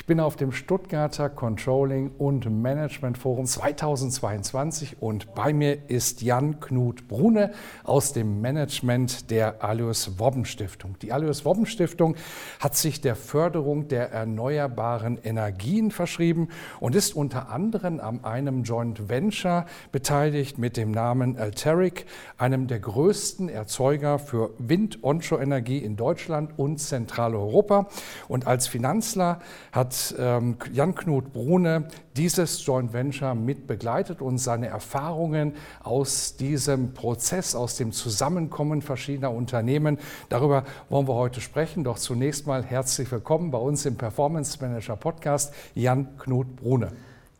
Ich bin auf dem Stuttgarter Controlling und Management Forum 2022 und bei mir ist Jan Knut Brune aus dem Management der Alois Wobben Stiftung. Die Alois Wobben Stiftung hat sich der Förderung der erneuerbaren Energien verschrieben und ist unter anderem an einem Joint Venture beteiligt mit dem Namen Alteric, einem der größten Erzeuger für Wind- Onshore-Energie in Deutschland und Zentraleuropa. Und als Finanzler hat ähm, Jan-Knut Brune dieses Joint Venture mit begleitet und seine Erfahrungen aus diesem Prozess, aus dem Zusammenkommen verschiedener Unternehmen, darüber wollen wir heute sprechen. Doch zunächst mal herzlich willkommen bei uns im Performance Manager Podcast, Jan-Knut Brune.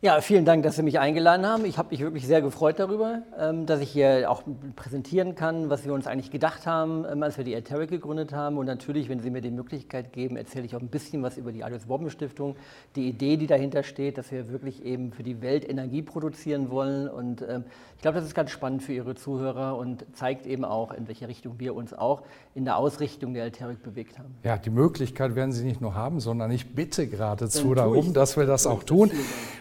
Ja, vielen Dank, dass Sie mich eingeladen haben. Ich habe mich wirklich sehr gefreut darüber, ähm, dass ich hier auch präsentieren kann, was wir uns eigentlich gedacht haben, ähm, als wir die Alteric gegründet haben. Und natürlich, wenn Sie mir die Möglichkeit geben, erzähle ich auch ein bisschen was über die Alice Wobben Stiftung, die Idee, die dahinter steht, dass wir wirklich eben für die Welt Energie produzieren wollen. Und ähm, ich glaube, das ist ganz spannend für Ihre Zuhörer und zeigt eben auch, in welche Richtung wir uns auch in der Ausrichtung der Alteric bewegt haben. Ja, die Möglichkeit werden Sie nicht nur haben, sondern ich bitte geradezu darum, dass wir das auch tun.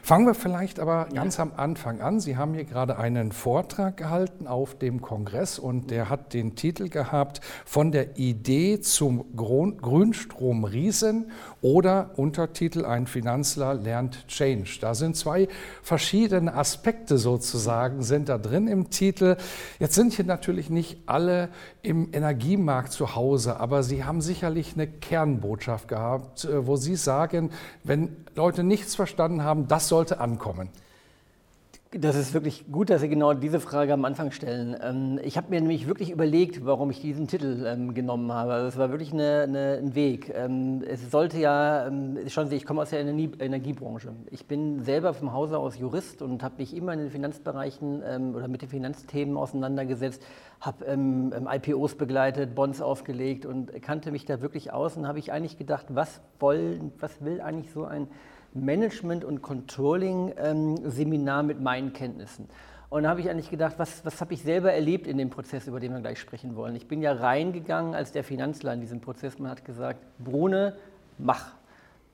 Fangen wir wir vielleicht aber ganz am Anfang an. Sie haben hier gerade einen Vortrag gehalten auf dem Kongress und der hat den Titel gehabt von der Idee zum Grünstrom Riesen oder Untertitel Ein Finanzler lernt Change. Da sind zwei verschiedene Aspekte sozusagen sind da drin im Titel. Jetzt sind hier natürlich nicht alle im Energiemarkt zu Hause, aber Sie haben sicherlich eine Kernbotschaft gehabt, äh, wo Sie sagen, wenn Leute nichts verstanden haben, das sollte ankommen? Das ist wirklich gut, dass Sie genau diese Frage am Anfang stellen. Ähm, ich habe mir nämlich wirklich überlegt, warum ich diesen Titel ähm, genommen habe. Also es war wirklich eine, eine, ein Weg. Ähm, es sollte ja, schauen Sie, ich komme aus der Energiebranche. Ich bin selber vom Hause aus Jurist und habe mich immer in den Finanzbereichen oder mit den Finanzthemen auseinandergesetzt, habe IPOs begleitet, Bonds aufgelegt und kannte mich da wirklich aus und habe ich eigentlich gedacht, was, wollen, was will eigentlich so ein Management- und Controlling-Seminar mit meinen Kenntnissen. Und da habe ich eigentlich gedacht, was, was habe ich selber erlebt in dem Prozess, über den wir gleich sprechen wollen. Ich bin ja reingegangen als der Finanzler in diesem Prozess. Man hat gesagt, Brune, mach,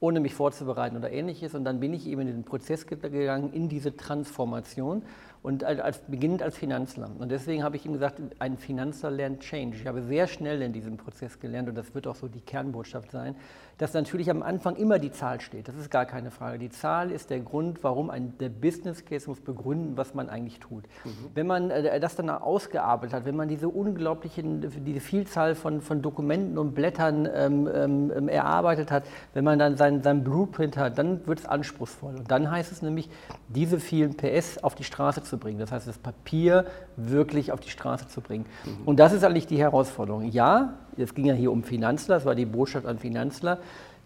ohne mich vorzubereiten oder ähnliches. Und dann bin ich eben in den Prozess gegangen, in diese Transformation und als, beginnend als Finanzler. Und deswegen habe ich ihm gesagt, ein Finanzler lernt Change. Ich habe sehr schnell in diesem Prozess gelernt, und das wird auch so die Kernbotschaft sein, dass natürlich am Anfang immer die Zahl steht. Das ist gar keine Frage. Die Zahl ist der Grund, warum ein, der Business Case muss begründen, was man eigentlich tut. Mhm. Wenn man äh, das dann ausgearbeitet hat, wenn man diese unglaublichen, diese Vielzahl von, von Dokumenten und Blättern ähm, ähm, erarbeitet hat, wenn man dann sein, sein Blueprint hat, dann wird es anspruchsvoll. Und dann heißt es nämlich, diese vielen PS auf die Straße zu bringen. Das heißt, das Papier wirklich auf die Straße zu bringen. Mhm. Und das ist eigentlich die Herausforderung. Ja, es ging ja hier um Finanzler, das war die Botschaft an Finanzler.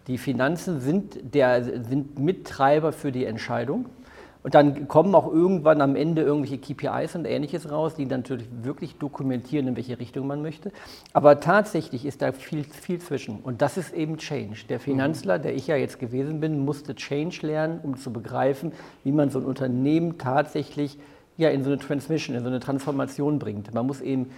Die Finanzen sind, der, sind Mittreiber für die Entscheidung. Und dann kommen auch irgendwann am Ende irgendwelche KPIs und ähnliches raus, die natürlich wirklich dokumentieren, in welche Richtung man möchte. Aber tatsächlich ist da viel, viel zwischen. Und das ist eben Change. Der Finanzler, der ich ja jetzt gewesen bin, musste Change lernen, um zu begreifen, wie man so ein Unternehmen tatsächlich ja, in so eine Transmission, in so eine Transformation bringt. Man muss eben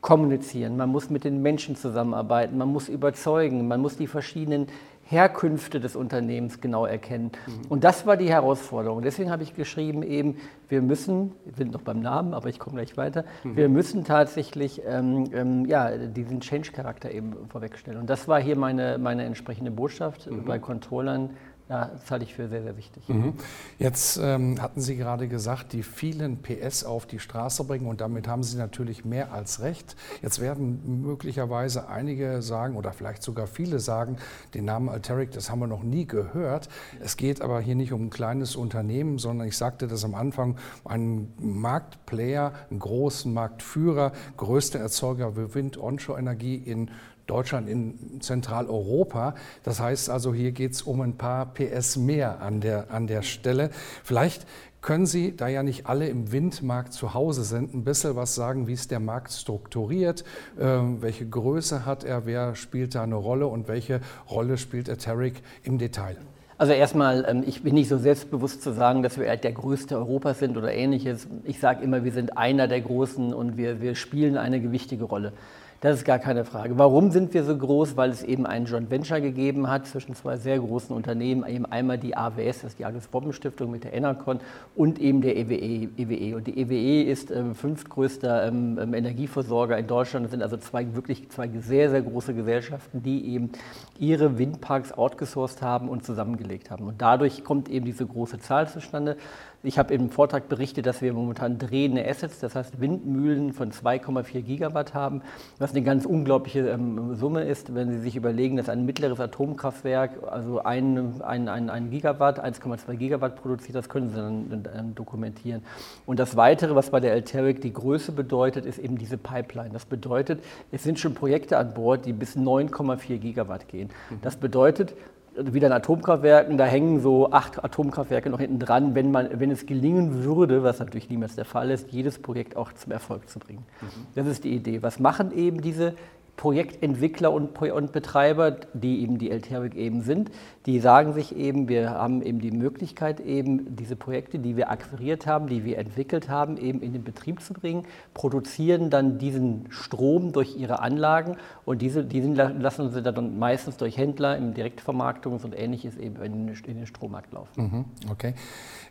kommunizieren, man muss mit den Menschen zusammenarbeiten, man muss überzeugen, man muss die verschiedenen Herkünfte des Unternehmens genau erkennen. Mhm. Und das war die Herausforderung. Deswegen habe ich geschrieben, eben, wir müssen, wir sind noch beim Namen, aber ich komme gleich weiter, mhm. wir müssen tatsächlich ähm, ähm, ja, diesen Change-Charakter eben vorwegstellen. Und das war hier meine, meine entsprechende Botschaft mhm. bei Controllern ja, das halte ich für sehr, sehr wichtig. Mhm. Jetzt ähm, hatten Sie gerade gesagt, die vielen PS auf die Straße bringen und damit haben Sie natürlich mehr als recht. Jetzt werden möglicherweise einige sagen oder vielleicht sogar viele sagen, den Namen Alteric, das haben wir noch nie gehört. Es geht aber hier nicht um ein kleines Unternehmen, sondern ich sagte das am Anfang, einen Marktplayer, einen großen Marktführer, größter Erzeuger für Wind-Onshore-Energie in Deutschland, in Zentraleuropa. Das heißt also, hier geht es um ein paar PS mehr an der, an der Stelle. Vielleicht können Sie, da ja nicht alle im Windmarkt zu Hause sind, ein bisschen was sagen, wie ist der Markt strukturiert, äh, welche Größe hat er, wer spielt da eine Rolle und welche Rolle spielt Eteric im Detail? Also erstmal, ähm, ich bin nicht so selbstbewusst zu sagen, dass wir der größte Europas sind oder ähnliches. Ich sage immer, wir sind einer der Großen und wir, wir spielen eine gewichtige Rolle. Das ist gar keine Frage. Warum sind wir so groß? Weil es eben ein Joint Venture gegeben hat zwischen zwei sehr großen Unternehmen, eben einmal die AWS, das ist die Agnes Bobben Stiftung mit der Enercon und eben der EWE. EWE. E. Und die EWE ist ähm, fünftgrößter ähm, ähm, Energieversorger in Deutschland. Das sind also zwei wirklich zwei sehr, sehr große Gesellschaften, die eben ihre Windparks outgesourced haben und zusammengelegt haben. Und dadurch kommt eben diese große Zahl zustande. Ich habe im Vortrag berichtet, dass wir momentan drehende Assets, das heißt Windmühlen von 2,4 Gigawatt haben, was eine ganz unglaubliche ähm, Summe ist, wenn Sie sich überlegen, dass ein mittleres Atomkraftwerk, also ein, ein, ein, ein Gigawatt, 1,2 Gigawatt produziert, das können Sie dann, dann dokumentieren. Und das Weitere, was bei der Alteric die Größe bedeutet, ist eben diese Pipeline. Das bedeutet, es sind schon Projekte an Bord, die bis 9,4 Gigawatt gehen. Das bedeutet, wieder in Atomkraftwerken, da hängen so acht Atomkraftwerke noch hinten dran, wenn, man, wenn es gelingen würde, was natürlich niemals der Fall ist, jedes Projekt auch zum Erfolg zu bringen. Mhm. Das ist die Idee. Was machen eben diese Projektentwickler und, und Betreiber, die eben die LTRWIC eben sind, die sagen sich eben, wir haben eben die Möglichkeit, eben diese Projekte, die wir akquiriert haben, die wir entwickelt haben, eben in den Betrieb zu bringen, produzieren dann diesen Strom durch ihre Anlagen und diese, diesen lassen sie dann meistens durch Händler im Direktvermarktungs- und ähnliches eben in, in den Strommarkt laufen. Mhm, okay.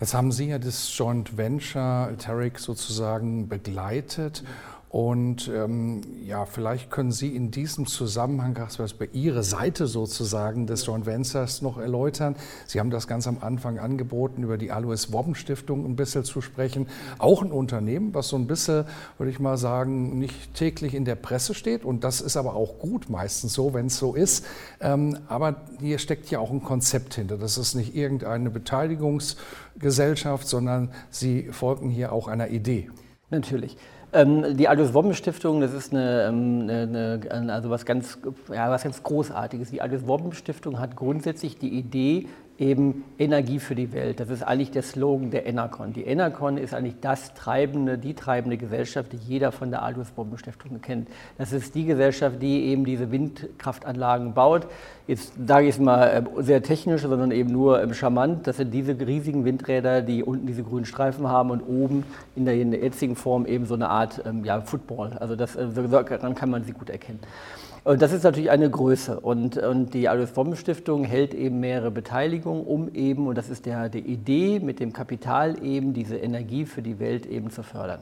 Jetzt haben Sie ja das Joint Venture Alteric sozusagen begleitet. Mhm und ähm, ja, vielleicht können Sie in diesem Zusammenhang, was bei Ihrer Seite sozusagen des Joint Ventures noch erläutern. Sie haben das ganz am Anfang angeboten, über die Alois Wobben Stiftung ein bisschen zu sprechen. Auch ein Unternehmen, was so ein bisschen, würde ich mal sagen, nicht täglich in der Presse steht. Und das ist aber auch gut, meistens so, wenn es so ist. Ähm, aber hier steckt ja auch ein Konzept hinter. Das ist nicht irgendeine Beteiligungsgesellschaft, sondern Sie folgen hier auch einer Idee. Natürlich. Ähm, die Aldous Wobben Stiftung, das ist eine, ähm, eine, eine, also was ganz, ja, was ganz Großartiges. Die Aldous Wobben Stiftung hat grundsätzlich die Idee, eben Energie für die Welt. Das ist eigentlich der Slogan der Enercon. Die Enercon ist eigentlich das treibende, die treibende Gesellschaft, die jeder von der Aldous Bombenstiftung kennt. Das ist die Gesellschaft, die eben diese Windkraftanlagen baut. Jetzt sage ich es mal äh, sehr technisch, sondern eben nur ähm, charmant. Das sind diese riesigen Windräder, die unten diese grünen Streifen haben und oben in der, in der jetzigen Form eben so eine Art ähm, ja, Football. Also das, äh, daran kann man sie gut erkennen. Und das ist natürlich eine Größe. Und, und die Alois Bomben Stiftung hält eben mehrere Beteiligungen, um eben, und das ist der, die Idee mit dem Kapital eben, diese Energie für die Welt eben zu fördern.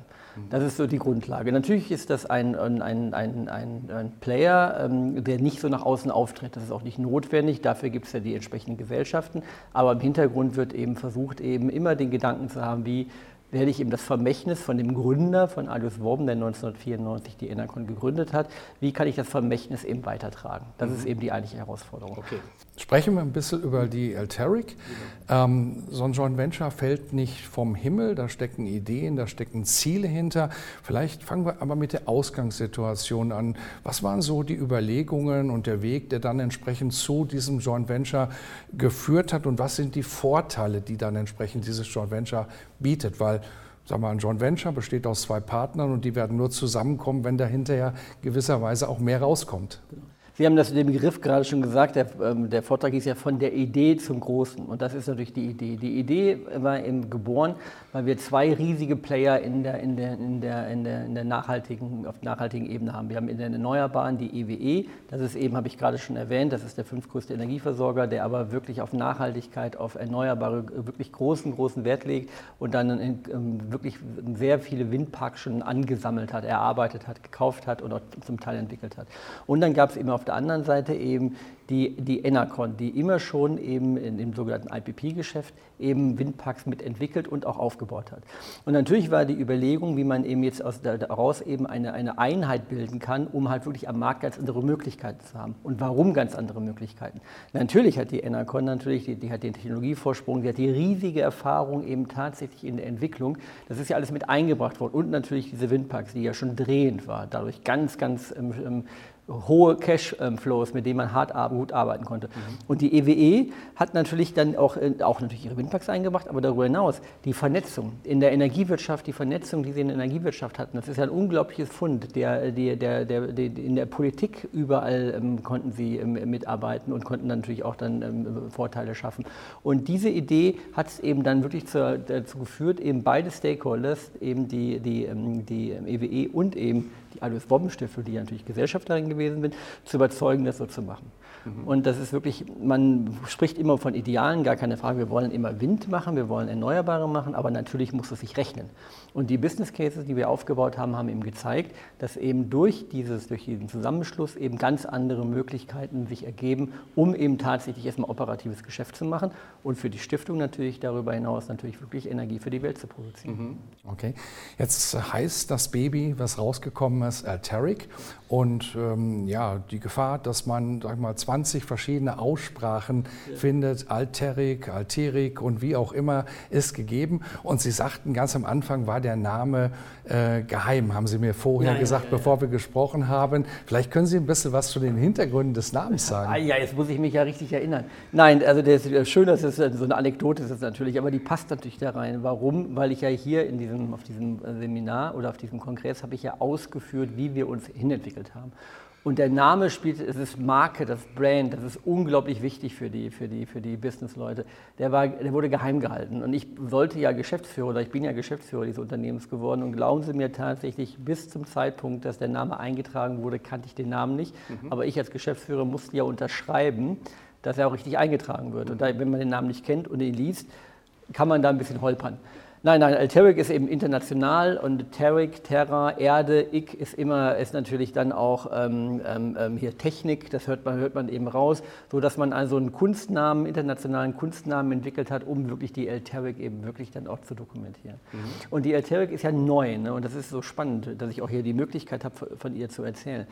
Das ist so die Grundlage. Natürlich ist das ein, ein, ein, ein, ein Player, ähm, der nicht so nach außen auftritt. Das ist auch nicht notwendig. Dafür gibt es ja die entsprechenden Gesellschaften. Aber im Hintergrund wird eben versucht, eben immer den Gedanken zu haben, wie werde ich eben das Vermächtnis von dem Gründer von Aldous Worm, der 1994 die Enercon gegründet hat, wie kann ich das Vermächtnis eben weitertragen? Das mhm. ist eben die eigentliche Herausforderung. Okay. Sprechen wir ein bisschen über die Alteric. Ähm, so ein Joint Venture fällt nicht vom Himmel, da stecken Ideen, da stecken Ziele hinter. Vielleicht fangen wir aber mit der Ausgangssituation an. Was waren so die Überlegungen und der Weg, der dann entsprechend zu diesem Joint Venture geführt hat und was sind die Vorteile, die dann entsprechend dieses Joint Venture bietet? Weil Sagen wir, ein Joint Venture besteht aus zwei Partnern und die werden nur zusammenkommen, wenn da hinterher gewisserweise auch mehr rauskommt. Genau. Sie haben das den Begriff gerade schon gesagt, der, ähm, der, Vortrag ist ja von der Idee zum Großen. Und das ist natürlich die Idee. Die Idee war eben geboren, weil wir zwei riesige Player in der, in der, in der, in der, in der nachhaltigen, auf nachhaltigen Ebene haben. Wir haben in den Erneuerbaren die EWE, e. das ist eben, habe ich gerade schon erwähnt, das ist der fünftgrößte Energieversorger, der aber wirklich auf Nachhaltigkeit, auf Erneuerbare wirklich großen, großen Wert legt und dann ähm, wirklich sehr viele Windparks schon angesammelt hat, erarbeitet hat, gekauft hat und auch zum Teil entwickelt hat. Und dann gab es eben auf der anderen Seite eben die, die Enercon, die immer schon eben in dem sogenannten IPP-Geschäft eben Windparks mitentwickelt und auch aufgebaut hat. Und natürlich war die Überlegung, wie man eben jetzt aus daraus eben eine, eine Einheit bilden kann, um halt wirklich am Markt ganz andere Möglichkeiten zu haben. Und warum ganz andere Möglichkeiten? Natürlich hat die Enercon natürlich, die, die hat den Technologievorsprung, die hat die riesige Erfahrung eben tatsächlich in der Entwicklung. Das ist ja alles mit eingebracht worden. Und natürlich diese Windparks, die ja schon drehend war, dadurch ganz, ganz ähm, ähm hohe Cash-Flows, mit denen man hart gut arbeiten konnte. Mhm. Und die EWE e hat natürlich dann auch, äh, auch natürlich ihre Windparks eingebracht, aber darüber hinaus die Vernetzung in der Energiewirtschaft, die Vernetzung, die sie in der Energiewirtschaft hatten, das ist ja ein unglaubliches Fund. Der, der, der, der, der in der Politik überall ähm, konnten sie ähm, mitarbeiten und konnten dann natürlich auch dann ähm, Vorteile schaffen. Und diese Idee hat es eben dann wirklich zu, dazu geführt, eben beide Stakeholders, eben die, die, ähm, die EWE e und eben die Alois Bobbenstiftung, die natürlich Gesellschafterin gewesen bin, zu überzeugen, das so zu machen. Mhm. Und das ist wirklich, man spricht immer von Idealen, gar keine Frage. Wir wollen immer Wind machen, wir wollen Erneuerbare machen, aber natürlich muss es sich rechnen. Und die Business Cases, die wir aufgebaut haben, haben eben gezeigt, dass eben durch, dieses, durch diesen Zusammenschluss eben ganz andere Möglichkeiten sich ergeben, um eben tatsächlich erstmal operatives Geschäft zu machen und für die Stiftung natürlich darüber hinaus natürlich wirklich Energie für die Welt zu produzieren. Mhm. Okay, jetzt heißt das Baby, was rausgekommen ist, Alteric und ähm, ja, die Gefahr, dass man, sag mal, 20 verschiedene Aussprachen ja. findet, Alterik, Alterik und wie auch immer, ist gegeben. Und Sie sagten ganz am Anfang war der Name äh, geheim, haben Sie mir vorher ja, gesagt, ja, bevor wir gesprochen haben. Vielleicht können Sie ein bisschen was zu den Hintergründen des Namens sagen. Ah, ja, jetzt muss ich mich ja richtig erinnern. Nein, also das ist schön, dass es so eine Anekdote ist natürlich, aber die passt natürlich da rein. Warum? Weil ich ja hier in diesem, auf diesem Seminar oder auf diesem Kongress habe ich ja ausgeführt, wie wir uns hinentwickelt haben. Und der Name spielt, es ist Marke, das Brand, das ist unglaublich wichtig für die, für die, für die Businessleute. Der, der wurde geheim gehalten. Und ich sollte ja Geschäftsführer oder ich bin ja Geschäftsführer dieses Unternehmens geworden. Und glauben Sie mir tatsächlich, bis zum Zeitpunkt, dass der Name eingetragen wurde, kannte ich den Namen nicht. Mhm. Aber ich als Geschäftsführer musste ja unterschreiben, dass er auch richtig eingetragen wird. Und da, wenn man den Namen nicht kennt und ihn liest, kann man da ein bisschen holpern. Nein, nein, Alteric ist eben international und Teric, Terra, Erde, Ik ist immer, ist natürlich dann auch ähm, ähm, ähm, hier Technik, das hört man, hört man eben raus, so dass man also einen Kunstnamen, internationalen Kunstnamen entwickelt hat, um wirklich die Alteric eben wirklich dann auch zu dokumentieren. Mhm. Und die Alteric ist ja neu ne? und das ist so spannend, dass ich auch hier die Möglichkeit habe, von ihr zu erzählen.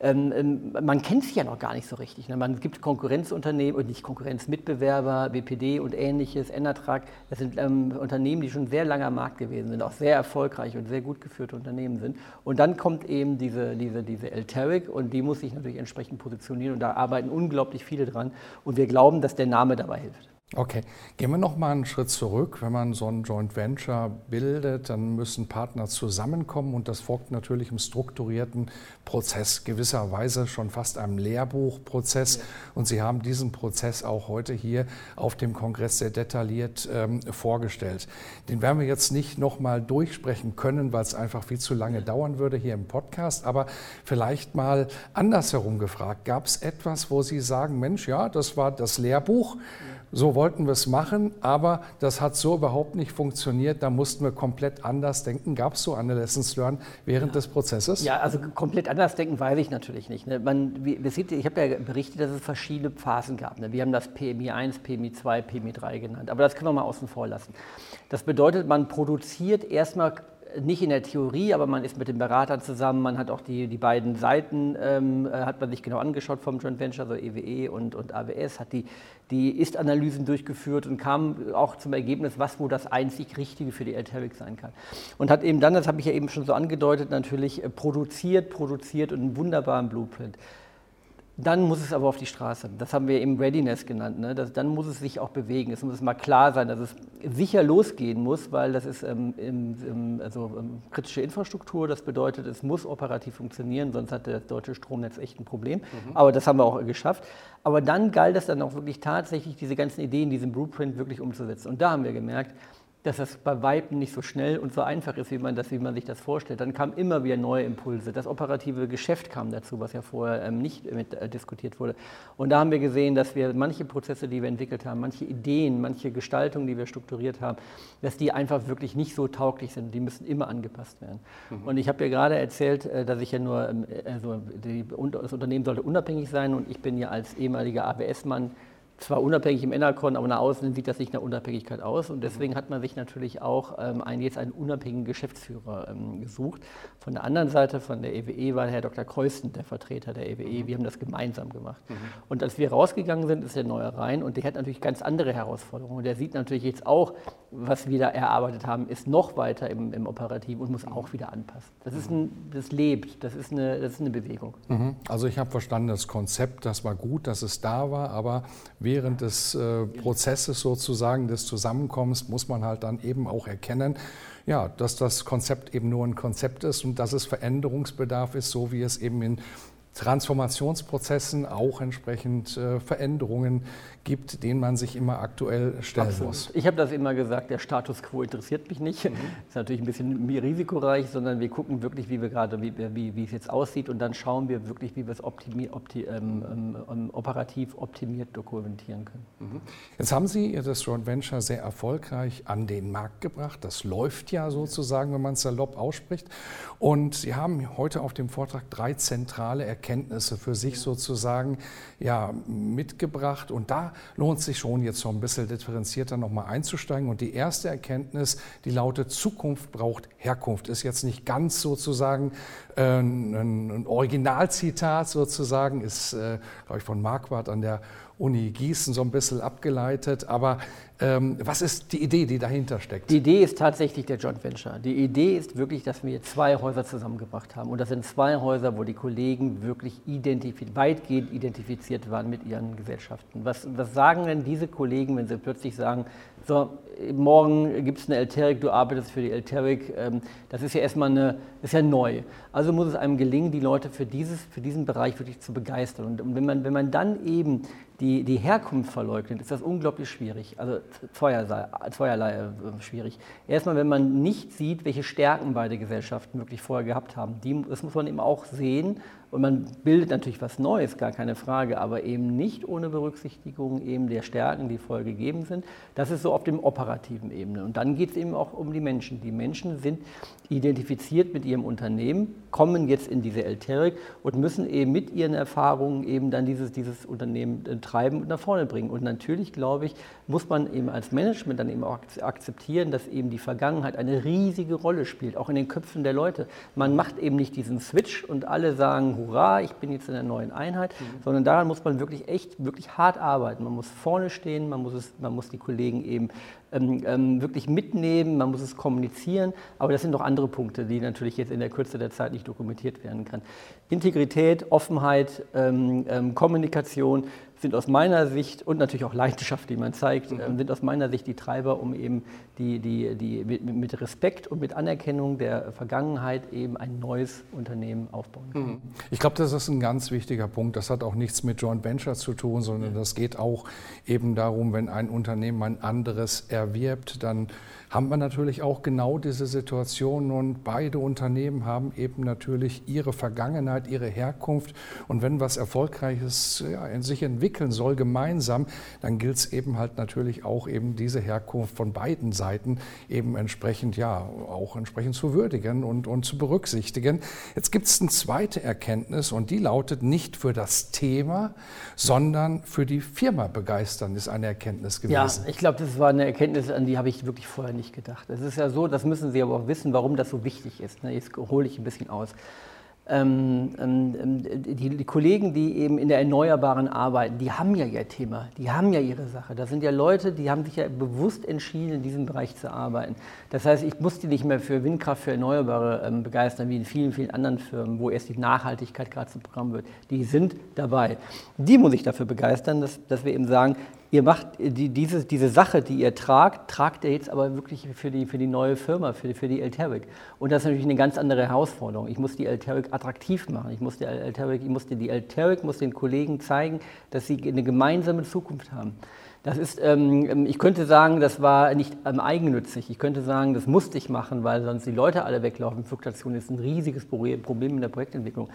Ähm, ähm, man kennt sie ja noch gar nicht so richtig. Ne? Man gibt Konkurrenzunternehmen und nicht Konkurrenzmitbewerber, BPD und ähnliches, Enertrag. Das sind ähm, Unternehmen, die schon sehr lange am Markt gewesen sind, auch sehr erfolgreich und sehr gut geführte Unternehmen sind. Und dann kommt eben diese, diese, diese Elteric und die muss sich natürlich entsprechend positionieren und da arbeiten unglaublich viele dran. Und wir glauben, dass der Name dabei hilft. Okay, gehen wir noch mal einen Schritt zurück. Wenn man so ein Joint Venture bildet, dann müssen Partner zusammenkommen und das folgt natürlich im strukturierten Prozess, gewisserweise schon fast einem Lehrbuchprozess. Ja. Und Sie haben diesen Prozess auch heute hier auf dem Kongress sehr detailliert ähm, vorgestellt. Den werden wir jetzt nicht noch mal durchsprechen können, weil es einfach viel zu lange dauern würde hier im Podcast. Aber vielleicht mal andersherum gefragt: Gab es etwas, wo Sie sagen, Mensch, ja, das war das Lehrbuch? Ja so wollten wir es machen, aber das hat so überhaupt nicht funktioniert. Da mussten wir komplett anders denken. Gab es so eine Lessons Learned während ja. des Prozesses? Ja, also komplett anders denken weiß ich natürlich nicht. Ne? Man, wie, ich habe ja berichtet, dass es verschiedene Phasen gab. Ne? Wir haben das PMI 1, PMI 2, PMI 3 genannt. Aber das können wir mal außen vor lassen. Das bedeutet, man produziert erstmal nicht in der Theorie, aber man ist mit den Beratern zusammen, man hat auch die, die beiden Seiten, ähm, äh, hat man sich genau angeschaut vom Joint Venture, also EWE e und, und AWS, hat die, die Ist-Analysen durchgeführt und kam auch zum Ergebnis, was wo das einzig Richtige für die Alterix sein kann. Und hat eben dann, das habe ich ja eben schon so angedeutet, natürlich äh, produziert, produziert und einen wunderbaren Blueprint. Dann muss es aber auf die Straße. Das haben wir eben Readiness genannt. Ne? Das, dann muss es sich auch bewegen. Es muss mal klar sein, dass es sicher losgehen muss, weil das ist ähm, im, im, also, ähm, kritische Infrastruktur. Das bedeutet, es muss operativ funktionieren, sonst hat das deutsche Stromnetz echt ein Problem. Mhm. Aber das haben wir auch geschafft. Aber dann galt es dann auch wirklich tatsächlich, diese ganzen Ideen, diesen Blueprint wirklich umzusetzen. Und da haben wir gemerkt, dass das bei Weitem nicht so schnell und so einfach ist, wie man, das, wie man sich das vorstellt. Dann kamen immer wieder neue Impulse. Das operative Geschäft kam dazu, was ja vorher ähm, nicht mit, äh, diskutiert wurde. Und da haben wir gesehen, dass wir manche Prozesse, die wir entwickelt haben, manche Ideen, manche Gestaltungen, die wir strukturiert haben, dass die einfach wirklich nicht so tauglich sind. Die müssen immer angepasst werden. Mhm. Und ich habe ja gerade erzählt, äh, dass ich ja nur, ähm, also die, das Unternehmen sollte unabhängig sein und ich bin ja als ehemaliger ABS-Mann zwar unabhängig im Enercon, aber nach außen sieht das nicht nach Unabhängigkeit aus. Und deswegen hat man sich natürlich auch ähm, einen, jetzt einen unabhängigen Geschäftsführer ähm, gesucht. Von der anderen Seite, von der EWE, e, war Herr Dr. Kreusten der Vertreter der EWE. E. Wir haben das gemeinsam gemacht. Mhm. Und als wir rausgegangen sind, ist der neue rein und der hat natürlich ganz andere Herausforderungen. Und der sieht natürlich jetzt auch, was wir da erarbeitet haben, ist noch weiter im, im Operativen und muss auch wieder anpassen. Das, ist ein, das lebt, das ist eine, das ist eine Bewegung. Mhm. Also ich habe verstanden, das Konzept, das war gut, dass es da war, aber während des äh, Prozesses sozusagen des Zusammenkommens muss man halt dann eben auch erkennen, ja, dass das Konzept eben nur ein Konzept ist und dass es Veränderungsbedarf ist, so wie es eben in Transformationsprozessen auch entsprechend äh, Veränderungen gibt, denen man sich immer aktuell stellen Absolut. muss. Ich habe das immer gesagt, der Status quo interessiert mich nicht. Mhm. Ist natürlich ein bisschen risikoreich, sondern wir gucken wirklich, wie wir gerade, wie, wie, wie es jetzt aussieht und dann schauen wir wirklich, wie wir es optimi opti ähm, ähm, ähm, operativ optimiert dokumentieren können. Mhm. Jetzt haben Sie das Joint Venture sehr erfolgreich an den Markt gebracht. Das läuft ja sozusagen, wenn man es salopp ausspricht. Und Sie haben heute auf dem Vortrag drei zentrale Erkenntnisse für sich sozusagen ja, mitgebracht. Und da lohnt sich schon jetzt so ein bisschen differenzierter nochmal einzusteigen. Und die erste Erkenntnis, die lautet, Zukunft braucht Herkunft, ist jetzt nicht ganz sozusagen äh, ein, ein Originalzitat sozusagen, ist, äh, glaube ich, von Marquardt an der Uni Gießen so ein bisschen abgeleitet. Aber ähm, was ist die Idee, die dahinter steckt? Die Idee ist tatsächlich der Joint Venture. Die Idee ist wirklich, dass wir zwei Häuser zusammengebracht haben. Und das sind zwei Häuser, wo die Kollegen wirklich identifiz weitgehend identifiziert waren mit ihren Gesellschaften. Was, was sagen denn diese Kollegen, wenn sie plötzlich sagen, so, morgen gibt es eine Elterik, du arbeitest für die Elterik. Ähm, das ist ja erstmal eine, ist ja neu. Also muss es einem gelingen, die Leute für, dieses, für diesen Bereich wirklich zu begeistern. Und wenn man, wenn man dann eben die, die Herkunft verleugnet, ist das unglaublich schwierig. Also zweierlei, äh, schwierig. Erstmal, wenn man nicht sieht, welche Stärken beide Gesellschaften wirklich vorher gehabt haben. Die, das muss man eben auch sehen und man bildet natürlich was Neues, gar keine Frage, aber eben nicht ohne Berücksichtigung eben der Stärken, die vorher gegeben sind. Das ist so auf dem operativen Ebene. Und dann geht es eben auch um die Menschen. Die Menschen sind identifiziert mit ihrem Unternehmen, kommen jetzt in diese Elterik und müssen eben mit ihren Erfahrungen eben dann dieses, dieses Unternehmen äh, treiben und nach vorne bringen. Und natürlich, glaube ich, muss man eben als Management dann eben auch akzeptieren, dass eben die Vergangenheit eine riesige Rolle spielt, auch in den Köpfen der Leute. Man macht eben nicht diesen Switch und alle sagen, hurra, ich bin jetzt in der neuen Einheit, mhm. sondern daran muss man wirklich echt, wirklich hart arbeiten. Man muss vorne stehen, man muss, es, man muss die Kollegen eben ähm, ähm, wirklich mitnehmen, man muss es kommunizieren, aber das sind noch andere Punkte, die natürlich jetzt in der Kürze der Zeit nicht dokumentiert werden kann. Integrität, Offenheit, ähm, ähm Kommunikation sind aus meiner Sicht und natürlich auch Leidenschaft, die man zeigt, mhm. Ähm, sind aus meiner Sicht die Treiber, um eben die, die, die mit, mit, Respekt und mit Anerkennung der Vergangenheit eben ein neues Unternehmen aufbauen kann. Mhm. Ich glaube, das ist ein ganz wichtiger Punkt. Das hat auch nichts mit Joint Venture zu tun, sondern ja. das geht auch eben darum, wenn ein Unternehmen ein anderes erwirbt, dann haben wir natürlich auch genau diese Situation und beide Unternehmen haben eben natürlich ihre Vergangenheit, ihre Herkunft und wenn was Erfolgreiches ja, in sich entwickeln soll gemeinsam, dann gilt es eben halt natürlich auch eben diese Herkunft von beiden Seiten eben entsprechend ja auch entsprechend zu würdigen und, und zu berücksichtigen. Jetzt gibt es eine zweite Erkenntnis und die lautet nicht für das Thema, sondern für die Firma begeistern ist eine Erkenntnis gewesen. Ja, ich glaube, das war eine Erkenntnis, an die habe ich wirklich vorher nicht gedacht. Es ist ja so, das müssen Sie aber auch wissen, warum das so wichtig ist. Ne? Jetzt hole ich ein bisschen aus. Ähm, ähm, die, die, Kollegen, die eben in der Erneuerbaren arbeiten, die haben ja ihr Thema, die haben ja ihre Sache. Das sind ja Leute, die haben sich ja bewusst entschieden, in diesem Bereich zu arbeiten. Das heißt, ich muss die nicht mehr für Windkraft, für Erneuerbare ähm, begeistern, wie in vielen, vielen anderen Firmen, wo erst die Nachhaltigkeit gerade zum Programm wird. Die sind dabei. Die muss ich dafür begeistern, dass, dass wir eben sagen, ihr macht die, diese, diese Sache, die ihr tragt, tragt ihr jetzt aber wirklich für die, für die neue Firma, für die, für die Elteric. Und das ist natürlich eine ganz andere Herausforderung. Ich muss die Elteric attraktiv machen. Ich muss, die Elteric, ich muss die Elteric muss den Kollegen zeigen, dass sie eine gemeinsame Zukunft haben. Das ist, ähm, ich könnte sagen, das war nicht ähm, eigennützig. Ich könnte sagen, das musste ich machen, weil sonst die Leute alle weglaufen. Fluktuation ist ein riesiges Problem in der Projektentwicklung.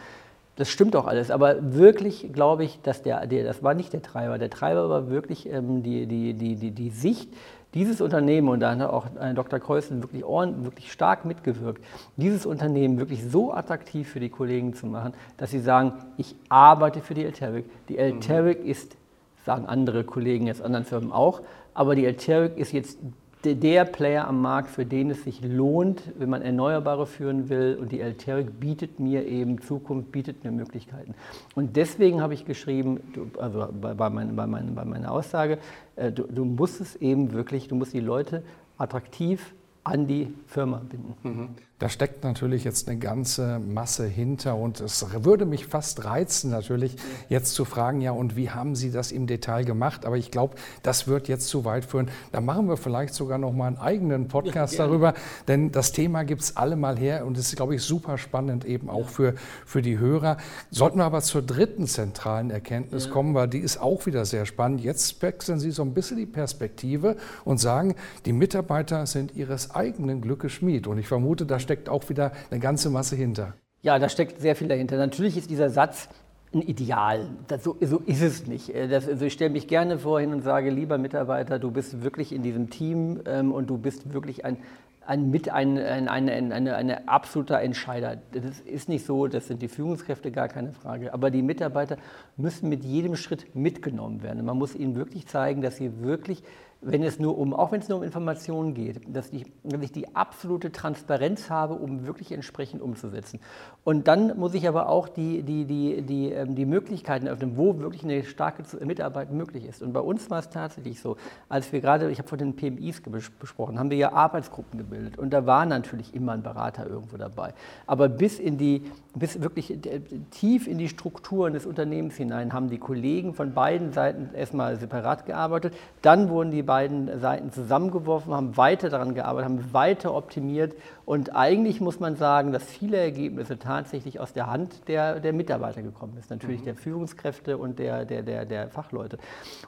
Das stimmt auch alles, aber wirklich glaube ich, dass der, der, das war nicht der Treiber. Der Treiber war wirklich ähm, die, die, die, die, die Sicht, dieses Unternehmen, und da hat auch Dr. Kreuzen wirklich, wirklich stark mitgewirkt, dieses Unternehmen wirklich so attraktiv für die Kollegen zu machen, dass sie sagen, ich arbeite für die Elteric. Die Elteric mhm. ist, sagen andere Kollegen jetzt anderen Firmen auch, aber die Elteric ist jetzt der Player am Markt, für den es sich lohnt, wenn man Erneuerbare führen will. Und die Alterik bietet mir eben Zukunft, bietet mir Möglichkeiten. Und deswegen habe ich geschrieben, also bei, bei, bei, mein, bei meiner Aussage, äh, du, du musst es eben wirklich, du musst die Leute attraktiv an die Firma binden. Mhm. Da steckt natürlich jetzt eine ganze Masse hinter und es würde mich fast reizen, natürlich jetzt zu fragen, ja, und wie haben Sie das im Detail gemacht? Aber ich glaube, das wird jetzt zu weit führen. Da machen wir vielleicht sogar noch mal einen eigenen Podcast ja, darüber, denn das Thema gibt es alle mal her und ist, glaube ich, super spannend eben auch für, für die Hörer. Sollten wir aber zur dritten zentralen Erkenntnis ja. kommen, weil die ist auch wieder sehr spannend. Jetzt wechseln Sie so ein bisschen die Perspektive und sagen, die Mitarbeiter sind ihres eigenen Glückes Schmied. Und ich vermute, da steckt auch wieder eine ganze Masse hinter. Ja, da steckt sehr viel dahinter. Natürlich ist dieser Satz ein Ideal. Das, so, so, ist es nicht. Äh, das, also ich stelle mich gerne vorhin und sage, lieber Mitarbeiter, du bist wirklich in diesem Team ähm, und du bist wirklich ein, ein, mit ein, ein, ein, ein, ein, ein absoluter Entscheider. Das ist nicht so, das sind die Führungskräfte gar keine Frage. Aber die Mitarbeiter müssen mit jedem Schritt mitgenommen werden. Man muss ihnen wirklich zeigen, dass sie wirklich wenn es nur um, auch wenn es nur um Informationen geht, dass ich, dass ich die absolute Transparenz habe, um wirklich entsprechend umzusetzen. Und dann muss ich aber auch die, die, die, die, ähm, die Möglichkeiten öffnen, wo wirklich eine starke Mitarbeit möglich ist. Und bei uns war es tatsächlich so, als wir gerade, ich habe von den PMIs besprochen, haben wir ja Arbeitsgruppen gebildet. Und da war natürlich immer ein Berater irgendwo dabei. Aber bis in die, bis wirklich äh, tief in die Strukturen des Unternehmens hinein haben die Kollegen von beiden Seiten erstmal separat gearbeitet. Dann wurden die beiden Seiten zusammengeworfen, haben weiter daran gearbeitet, haben weiter optimiert. Und eigentlich muss man sagen, dass viele Ergebnisse tatsächlich aus der Hand der, der Mitarbeiter gekommen sind. Natürlich mhm. der Führungskräfte und der, der, der, der Fachleute.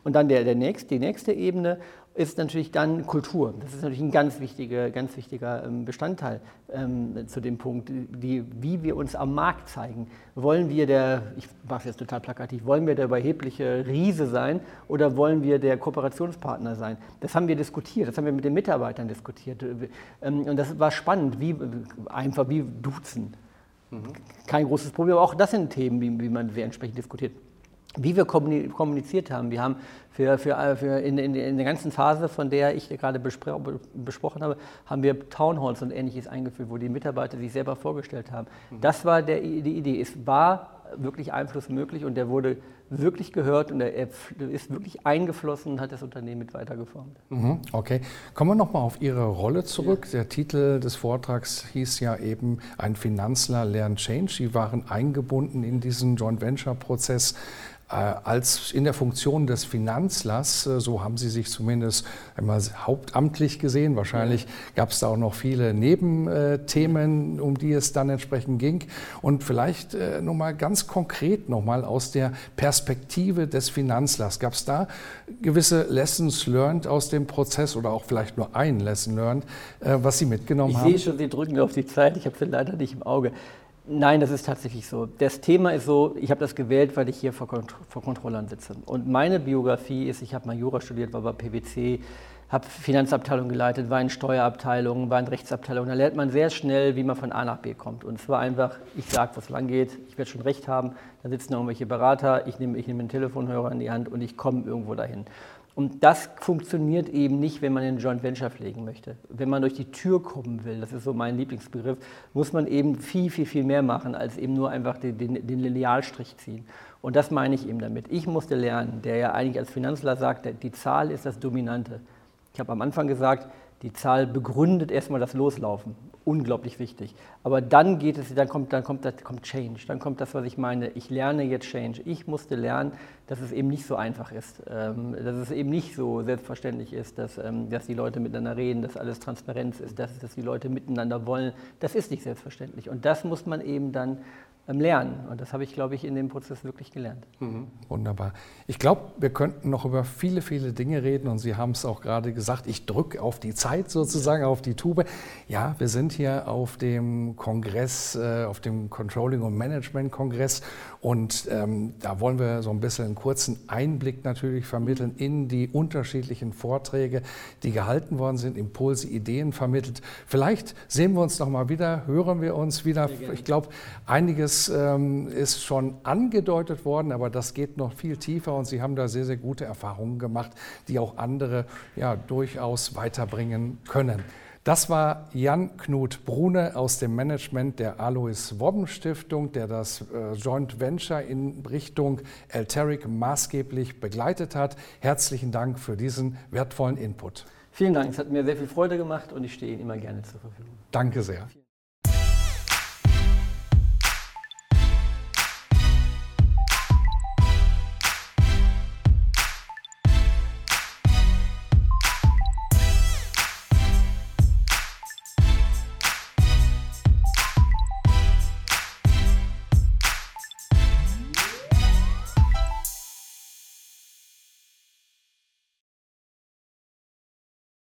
Und dann der, der nächste, die nächste Ebene ist natürlich dann Kultur. Das ist natürlich ein ganz wichtiger, ganz wichtiger ähm, Bestandteil ähm, zu dem Punkt, die, wie wir uns am Markt zeigen. Wollen wir der, ich mache es jetzt total plakativ, wollen wir der überhebliche Riese sein oder wollen wir der Kooperationspartner sein? Das haben wir diskutiert, das haben wir mit den Mitarbeitern diskutiert. Ähm, und das war spannend, wie, einfach wie duzen. Mhm. Kein großes Problem, aber auch das sind Themen, wie, wie man sehr entsprechend diskutiert wie wir kommuniziert haben. Wir haben für, für, für in, in, in, der ganzen Phase, von der ich gerade bespro besprochen habe, haben wir Townhalls und ähnliches eingeführt, wo die Mitarbeiter sich selber vorgestellt haben. Mhm. Das war der, die Idee. Es war wirklich Einfluss möglich und der wurde wirklich gehört und er ist wirklich eingeflossen und hat das Unternehmen mit weitergeformt. Mhm, okay. Kommen wir nochmal auf Ihre Rolle zurück. Ja. Der Titel des Vortrags hieß ja eben Ein Finanzler lernt Change. Sie waren eingebunden in diesen Joint Venture Prozess. Äh, als in der Funktion des Finanzlers, äh, so haben Sie sich zumindest einmal hauptamtlich gesehen. Wahrscheinlich gab es da auch noch viele Nebenthemen, um die es dann entsprechend ging. Und vielleicht äh, nochmal ganz konkret nochmal aus der Perspektive des Finanzlers. Gab es da gewisse Lessons learned aus dem Prozess oder auch vielleicht nur ein Lesson learned, was Sie mitgenommen ich haben? Ich sehe schon, Sie drücken auf die Zeit. Ich habe sie leider nicht im Auge. Nein, das ist tatsächlich so. Das Thema ist so, ich habe das gewählt, weil ich hier vor, Kont vor Kontrollern sitze. Und meine Biografie ist, ich habe mal Jura studiert, war bei PwC, habe Finanzabteilung geleitet, war in Steuerabteilung, war in Rechtsabteilung. Da lernt man sehr schnell, wie man von A nach B kommt. Und es war einfach, ich sage, was lang geht, ich werde schon recht haben, da sitzen irgendwelche Berater, ich nehme ich nehm einen Telefonhörer in die Hand und ich komme irgendwo dahin. Und das funktioniert eben nicht, wenn man einen Joint Venture pflegen möchte. Wenn man durch die Tür kommen will, das ist so mein Lieblingsbegriff, muss man eben viel, viel, viel mehr machen, als eben nur einfach den, den, den Linealstrich ziehen. Und das meine ich eben damit. Ich musste lernen, der ja eigentlich als Finanzler sagt, die Zahl ist das Dominante. Ich habe am Anfang gesagt, die Zahl begründet erstmal das Loslaufen. Unglaublich wichtig. Aber dann geht es, dann kommt, dann kommt, kommt Change. Dann kommt das, was ich meine. Ich lerne jetzt Change. Ich musste lernen, dass es eben nicht so einfach ist. Ähm, dass es eben nicht so selbstverständlich ist, dass, ähm, dass die Leute miteinander reden, dass alles Transparenz ist, dass, dass die Leute miteinander wollen. Das ist nicht selbstverständlich. Und das muss man eben dann Lernen. Und das habe ich, glaube ich, in dem Prozess wirklich gelernt. Mhm. Wunderbar. Ich glaube, wir könnten noch über viele, viele Dinge reden und Sie haben es auch gerade gesagt, ich drücke auf die Zeit sozusagen, auf die Tube. Ja, wir sind hier auf dem Kongress, äh, auf dem Controlling und Management Kongress und ähm, da wollen wir so ein bisschen einen kurzen Einblick natürlich vermitteln in die unterschiedlichen Vorträge, die gehalten worden sind, Impulse, Ideen vermittelt. Vielleicht sehen wir uns noch mal wieder, hören wir uns wieder. Ich glaube, einiges ähm, ist schon angedeutet worden, aber das geht noch viel tiefer und Sie haben da sehr, sehr gute Erfahrungen gemacht, die auch andere ja durchaus weiterbringen können. Das war Jan Knut Brune aus dem Management der Alois Wobben Stiftung, der das äh, Joint Venture in Richtung Alteric maßgeblich begleitet hat. Herzlichen Dank für diesen wertvollen Input. Vielen Dank, es hat mir sehr viel Freude gemacht und ich stehe Ihnen immer gerne zur Verfügung. Danke sehr.